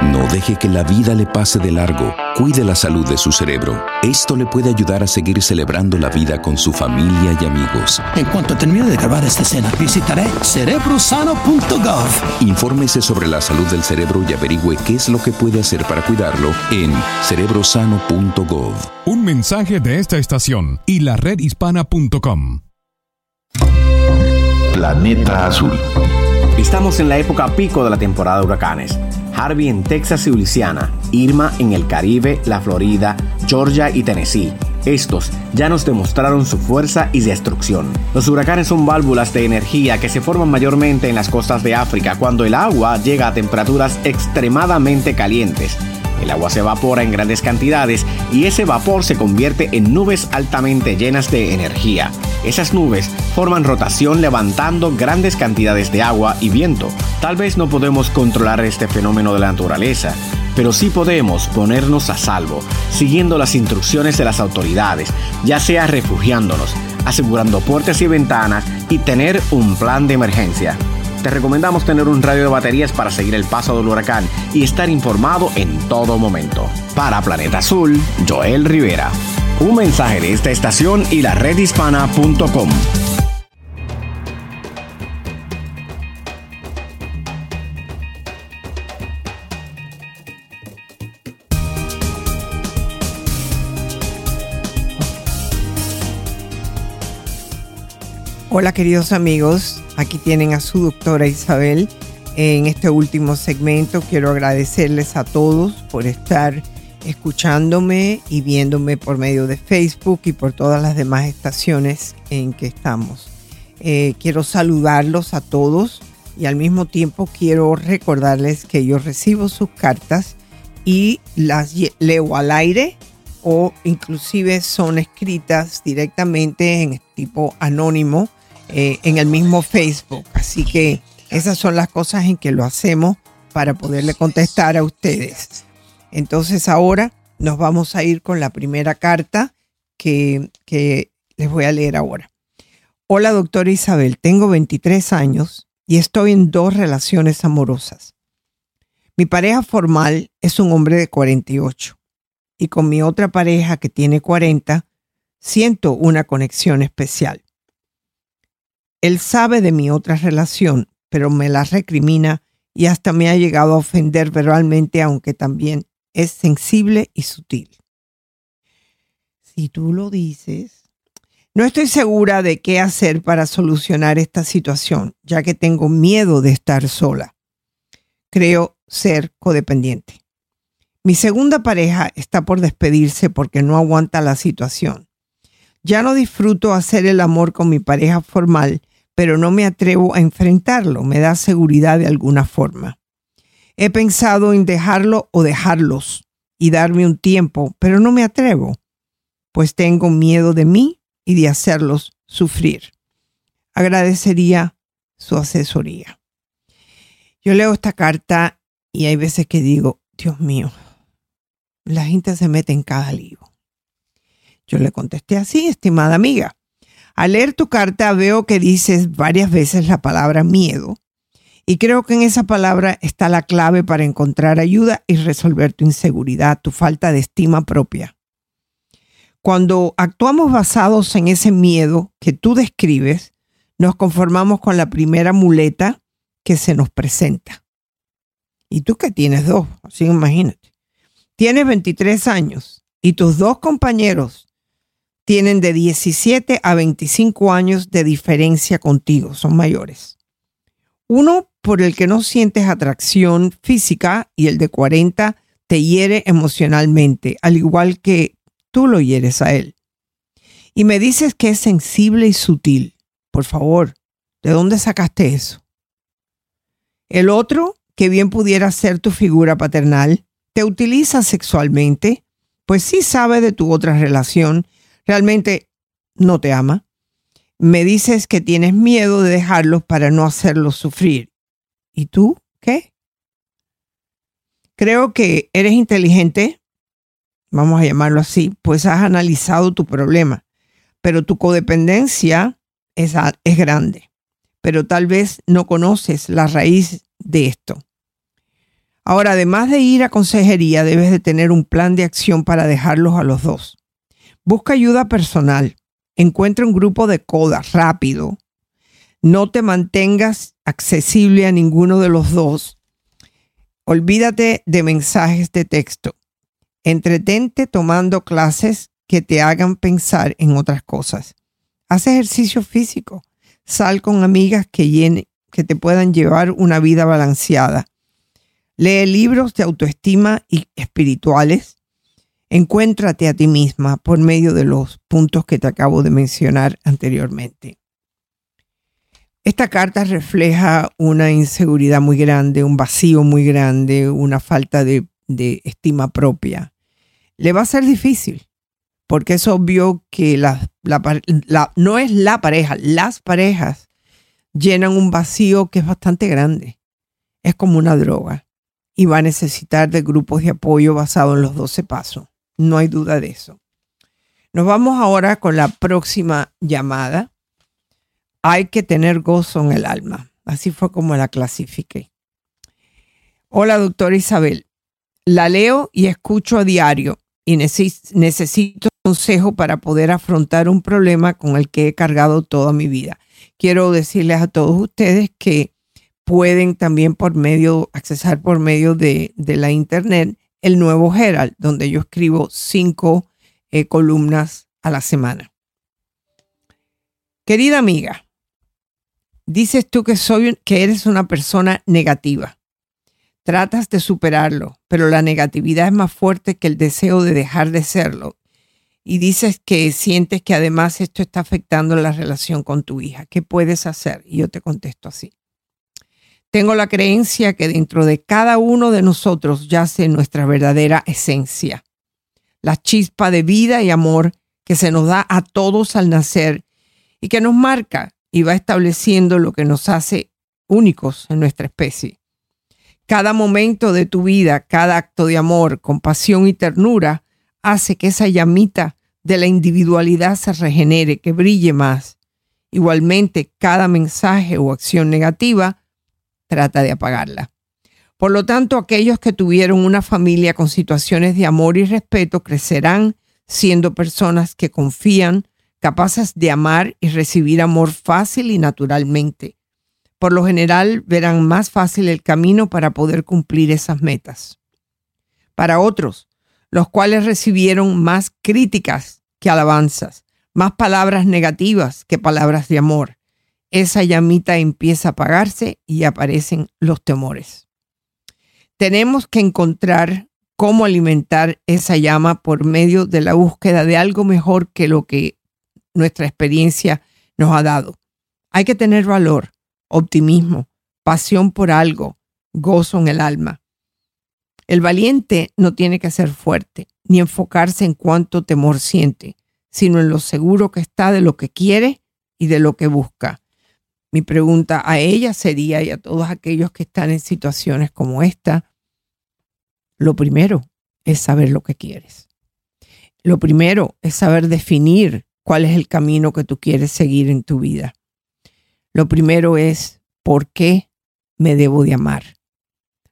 W: No deje que la vida le pase de largo. Cuide la salud de su cerebro. Esto le puede ayudar a seguir celebrando la vida con su familia y amigos.
V: En cuanto termine de grabar esta escena, visitaré cerebrosano.gov.
W: Infórmese sobre la salud del cerebro y averigüe qué es lo que puede hacer para cuidarlo en cerebrosano.gov.
F: Un mensaje de esta estación y la redhispana.com.
T: Planeta Azul.
N: Estamos en la época pico de la temporada de huracanes. Harvey en Texas y Luisiana, Irma en el Caribe, la Florida, Georgia y Tennessee. Estos ya nos demostraron su fuerza y destrucción. Los huracanes son válvulas de energía que se forman mayormente en las costas de África cuando el agua llega a temperaturas extremadamente calientes. El agua se evapora en grandes cantidades y ese vapor se convierte en nubes altamente llenas de energía. Esas nubes forman rotación levantando grandes cantidades de agua y viento. Tal vez no podemos controlar este fenómeno de la naturaleza, pero sí podemos ponernos a salvo, siguiendo las instrucciones de las autoridades, ya sea refugiándonos, asegurando puertas y ventanas y tener un plan de emergencia. Te recomendamos tener un radio de baterías para seguir el paso del huracán y estar informado en todo momento. Para Planeta Azul, Joel Rivera. Un mensaje de esta estación y la redhispana.com.
A: Hola queridos amigos, aquí tienen a su doctora Isabel. En este último segmento quiero agradecerles a todos por estar escuchándome y viéndome por medio de Facebook y por todas las demás estaciones en que estamos. Eh, quiero saludarlos a todos y al mismo tiempo quiero recordarles que yo recibo sus cartas y las leo al aire o inclusive son escritas directamente en tipo anónimo eh, en el mismo Facebook. Así que esas son las cosas en que lo hacemos para poderle contestar a ustedes. Entonces ahora nos vamos a ir con la primera carta que, que les voy a leer ahora. Hola, doctora Isabel, tengo 23 años y estoy en dos relaciones amorosas. Mi pareja formal es un hombre de 48 y con mi otra pareja que tiene 40 siento una conexión especial. Él sabe de mi otra relación, pero me la recrimina y hasta me ha llegado a ofender verbalmente, aunque también es sensible y sutil. Si tú lo dices, no estoy segura de qué hacer para solucionar esta situación, ya que tengo miedo de estar sola. Creo ser codependiente. Mi segunda pareja está por despedirse porque no aguanta la situación. Ya no disfruto hacer el amor con mi pareja formal, pero no me atrevo a enfrentarlo, me da seguridad de alguna forma. He pensado en dejarlo o dejarlos y darme un tiempo, pero no me atrevo, pues tengo miedo de mí y de hacerlos sufrir. Agradecería su asesoría. Yo leo esta carta y hay veces que digo, Dios mío, la gente se mete en cada lío. Yo le contesté así, estimada amiga. Al leer tu carta veo que dices varias veces la palabra miedo y creo que en esa palabra está la clave para encontrar ayuda y resolver tu inseguridad, tu falta de estima propia. Cuando actuamos basados en ese miedo que tú describes, nos conformamos con la primera muleta que se nos presenta. Y tú que tienes dos, así imagínate. Tienes 23 años y tus dos compañeros tienen de 17 a 25 años de diferencia contigo, son mayores. Uno por el que no sientes atracción física y el de 40 te hiere emocionalmente, al igual que tú lo hieres a él. Y me dices que es sensible y sutil. Por favor, ¿de dónde sacaste eso? El otro, que bien pudiera ser tu figura paternal, te utiliza sexualmente, pues sí sabe de tu otra relación, realmente no te ama. Me dices que tienes miedo de dejarlos para no hacerlos sufrir. ¿Y tú qué? Creo que eres inteligente, vamos a llamarlo así, pues has analizado tu problema, pero tu codependencia es, es grande, pero tal vez no conoces la raíz de esto. Ahora, además de ir a consejería, debes de tener un plan de acción para dejarlos a los dos. Busca ayuda personal. Encuentra un grupo de coda rápido no te mantengas accesible a ninguno de los dos. Olvídate de mensajes de texto. Entretente tomando clases que te hagan pensar en otras cosas. Haz ejercicio físico. Sal con amigas que, que te puedan llevar una vida balanceada. Lee libros de autoestima y espirituales. Encuéntrate a ti misma por medio de los puntos que te acabo de mencionar anteriormente. Esta carta refleja una inseguridad muy grande, un vacío muy grande, una falta de, estima propia. Le va a ser difícil, porque es obvio que no es la pareja, las parejas llenan un vacío que es bastante grande. Es como una droga y va a necesitar de grupos de apoyo basados en los 12 pasos. No hay duda de eso. Nos vamos ahora con la próxima llamada hay que tener gozo en el alma. Así fue como la clasifiqué. Hola, doctora Isabel. La leo y escucho a diario y necesito consejo para poder afrontar un problema con el que he cargado toda mi vida. Quiero decirles a todos ustedes que pueden también por medio, accesar por medio de, la internet el nuevo Herald, donde yo escribo cinco eh, columnas a la semana. Querida amiga, Dices tú que, soy, que eres una persona negativa. Tratas de superarlo, pero la negatividad es más fuerte que el deseo de dejar de serlo. Y dices que sientes que además esto está afectando la relación con tu hija. ¿Qué puedes hacer? Y yo te contesto así. Tengo la creencia que dentro de cada uno de nosotros yace nuestra verdadera esencia, la chispa de vida y amor que se nos da a todos al nacer y que nos marca y va estableciendo lo que nos hace únicos en nuestra especie. Cada momento de tu vida, cada acto de amor, compasión y ternura hace que esa llamita de la individualidad se regenere, que brille más. Igualmente, cada mensaje o acción negativa trata de apagarla. Por lo tanto, aquellos que tuvieron una familia con situaciones de amor y respeto crecerán siendo personas que confían, capaces de amar y recibir amor fácil y naturalmente. Por lo general verán más fácil el camino para poder cumplir esas metas. Para otros, los cuales recibieron más críticas que alabanzas, más palabras negativas que palabras de amor, esa llamita empieza a apagarse y aparecen los temores. Tenemos que encontrar cómo alimentar esa llama por medio de la búsqueda de algo mejor que lo que nuestra experiencia nos ha dado. Hay que tener valor, optimismo, pasión por algo, gozo en el alma. El valiente no tiene que ser fuerte, ni enfocarse en cuánto temor siente, sino en lo seguro que está de lo que quiere y de lo que busca. Mi pregunta a ella sería y a todos aquellos que están en situaciones como esta, lo primero es saber lo que quieres. Lo primero es saber definir cuál es el camino que tú quieres seguir en tu vida. Lo primero es, ¿por qué me debo de amar?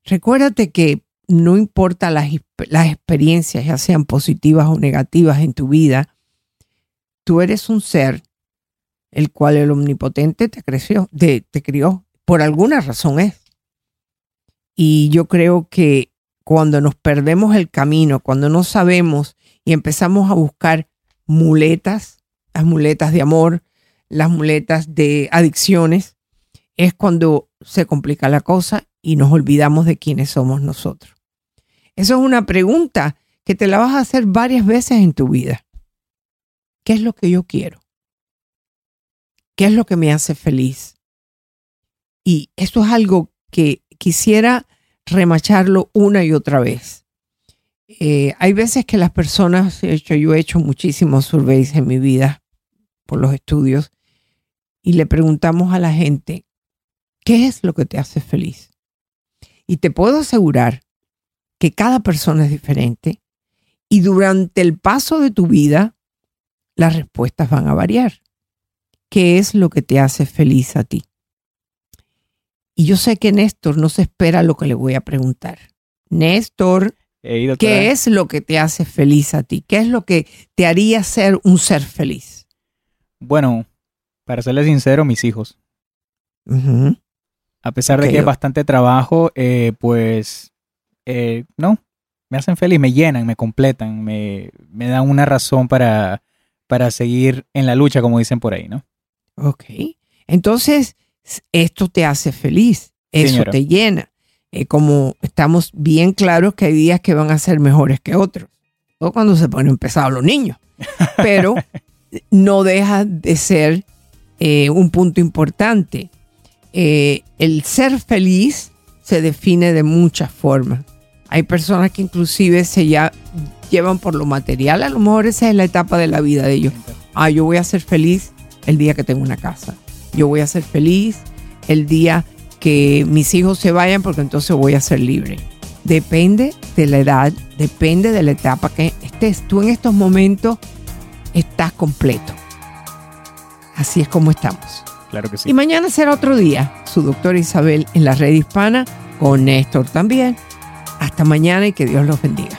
A: Recuérdate que no importa las, las experiencias, ya sean positivas o negativas en tu vida, tú eres un ser el cual el omnipotente te creció, te, te crió, por alguna razón es. Y yo creo que cuando nos perdemos el camino, cuando no sabemos y empezamos a buscar muletas las muletas de amor, las muletas de adicciones, es cuando se complica la cosa y nos olvidamos de quiénes somos nosotros. Eso es una pregunta que te la vas a hacer varias veces en tu vida. ¿Qué es lo que yo quiero? ¿Qué es lo que me hace feliz? Y esto es algo que quisiera remacharlo una y otra vez. Eh, hay veces que las personas, de hecho, yo he hecho muchísimos surveys en mi vida, por los estudios y le preguntamos a la gente, ¿qué es lo que te hace feliz? Y te puedo asegurar que cada persona es diferente y durante el paso de tu vida las respuestas van a variar. ¿Qué es lo que te hace feliz a ti? Y yo sé que Néstor no se espera lo que le voy a preguntar. Néstor, ¿qué es lo que te hace feliz a ti? ¿Qué es lo que te haría ser un ser feliz?
P: Bueno, para serle sincero, mis hijos. A pesar de que es bastante trabajo, eh, pues eh, no, me hacen feliz, me llenan, me completan, me, me dan una razón para, para seguir en la lucha, como dicen por ahí, ¿no?
A: Ok. Entonces, esto te hace feliz, eso te llena. Eh, como estamos bien claros que hay días que van a ser mejores que otros. O cuando se ponen pesados los niños. Pero no deja de ser eh, un punto importante. Eh, el ser feliz se define de muchas formas. Hay personas que inclusive se ya llevan por lo material, a lo mejor esa es la etapa de la vida de ellos. Ah, yo voy a ser feliz el día que tengo una casa. Yo voy a ser feliz el día que mis hijos se vayan porque entonces voy a ser libre. Depende de la edad, depende de la etapa que estés. Tú en estos momentos estás completo. Así es como estamos.
P: Claro que sí.
A: Y mañana será otro día. Su doctora Isabel en la red hispana, con Néstor también. Hasta mañana y que Dios los bendiga.